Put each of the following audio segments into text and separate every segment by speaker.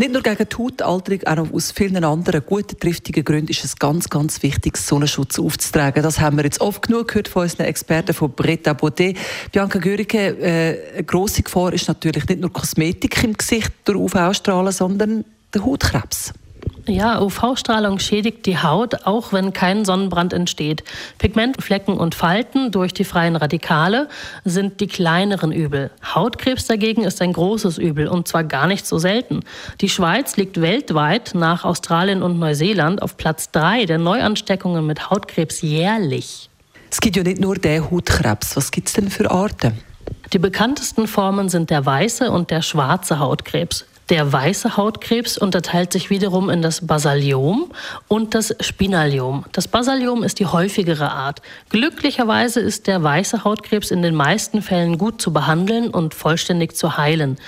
Speaker 1: nicht nur gegen die Hautalterung, auch aus vielen anderen guten, triftigen Gründen ist es ganz, ganz wichtig, Sonnenschutz aufzutragen. Das haben wir jetzt oft genug gehört von unseren Experten von Bretta Baudet. Bianca Görike, äh, eine grosse Gefahr ist natürlich nicht nur Kosmetik im Gesicht durch UV-Strahlen, sondern der Hautkrebs.
Speaker 2: Ja, UV-Strahlung schädigt die Haut, auch wenn kein Sonnenbrand entsteht. Pigmentflecken und Falten durch die freien Radikale sind die kleineren Übel. Hautkrebs dagegen ist ein großes Übel und zwar gar nicht so selten. Die Schweiz liegt weltweit nach Australien und Neuseeland auf Platz drei der Neuansteckungen mit Hautkrebs jährlich.
Speaker 1: Es gibt ja nicht nur den Hautkrebs. Was gibt es denn für Arten?
Speaker 2: Die bekanntesten Formen sind der weiße und der schwarze Hautkrebs. Der weiße Hautkrebs unterteilt sich wiederum in das Basaliom und das Spinaliom. Das Basaliom ist die häufigere Art. Glücklicherweise ist der weiße Hautkrebs in den meisten Fällen gut zu behandeln und vollständig zu heilen.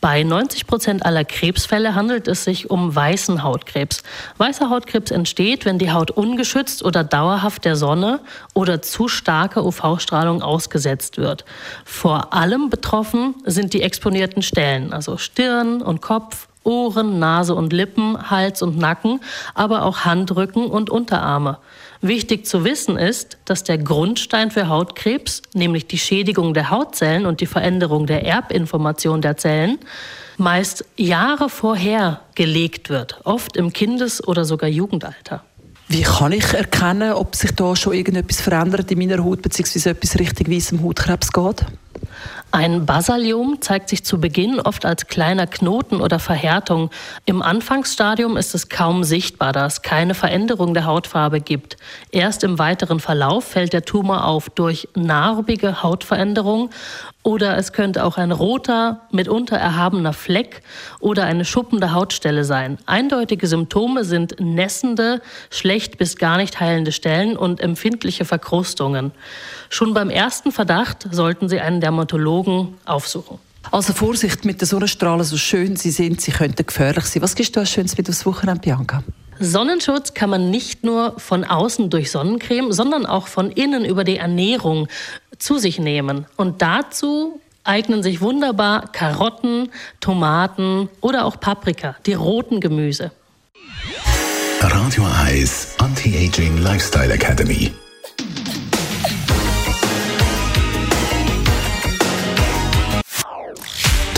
Speaker 2: Bei 90 Prozent aller Krebsfälle handelt es sich um weißen Hautkrebs. Weißer Hautkrebs entsteht, wenn die Haut ungeschützt oder dauerhaft der Sonne oder zu starke UV-Strahlung ausgesetzt wird. Vor allem betroffen sind die exponierten Stellen, also Stirn und Kopf, Ohren, Nase und Lippen, Hals und Nacken, aber auch Handrücken und Unterarme. Wichtig zu wissen ist, dass der Grundstein für Hautkrebs, nämlich die Schädigung der Hautzellen und die Veränderung der Erbinformation der Zellen, meist Jahre vorher gelegt wird, oft im Kindes- oder sogar Jugendalter.
Speaker 1: Wie kann ich erkennen, ob sich da schon irgendetwas verändert in meiner Haut, beziehungsweise etwas richtig weißem Hautkrebs geht?
Speaker 2: Ein Basaliom zeigt sich zu Beginn oft als kleiner Knoten oder Verhärtung. Im Anfangsstadium ist es kaum sichtbar, da es keine Veränderung der Hautfarbe gibt. Erst im weiteren Verlauf fällt der Tumor auf durch narbige Hautveränderung oder es könnte auch ein roter, mitunter erhabener Fleck oder eine schuppende Hautstelle sein. Eindeutige Symptome sind nässende, schlecht bis gar nicht heilende Stellen und empfindliche Verkrustungen. Schon beim ersten Verdacht sollten Sie einen Dermatologen aufsuchen.
Speaker 1: Also Vorsicht mit den Sonnenstrahlen, so schön sie sind, sie könnten gefährlich sein. Was gibst du als Schönes mit aufs Wochenende, Bianca?
Speaker 2: Sonnenschutz kann man nicht nur von außen durch Sonnencreme, sondern auch von innen über die Ernährung zu sich nehmen. Und dazu eignen sich wunderbar Karotten, Tomaten oder auch Paprika, die roten Gemüse.
Speaker 3: Radio Eyes Anti-Aging Lifestyle Academy.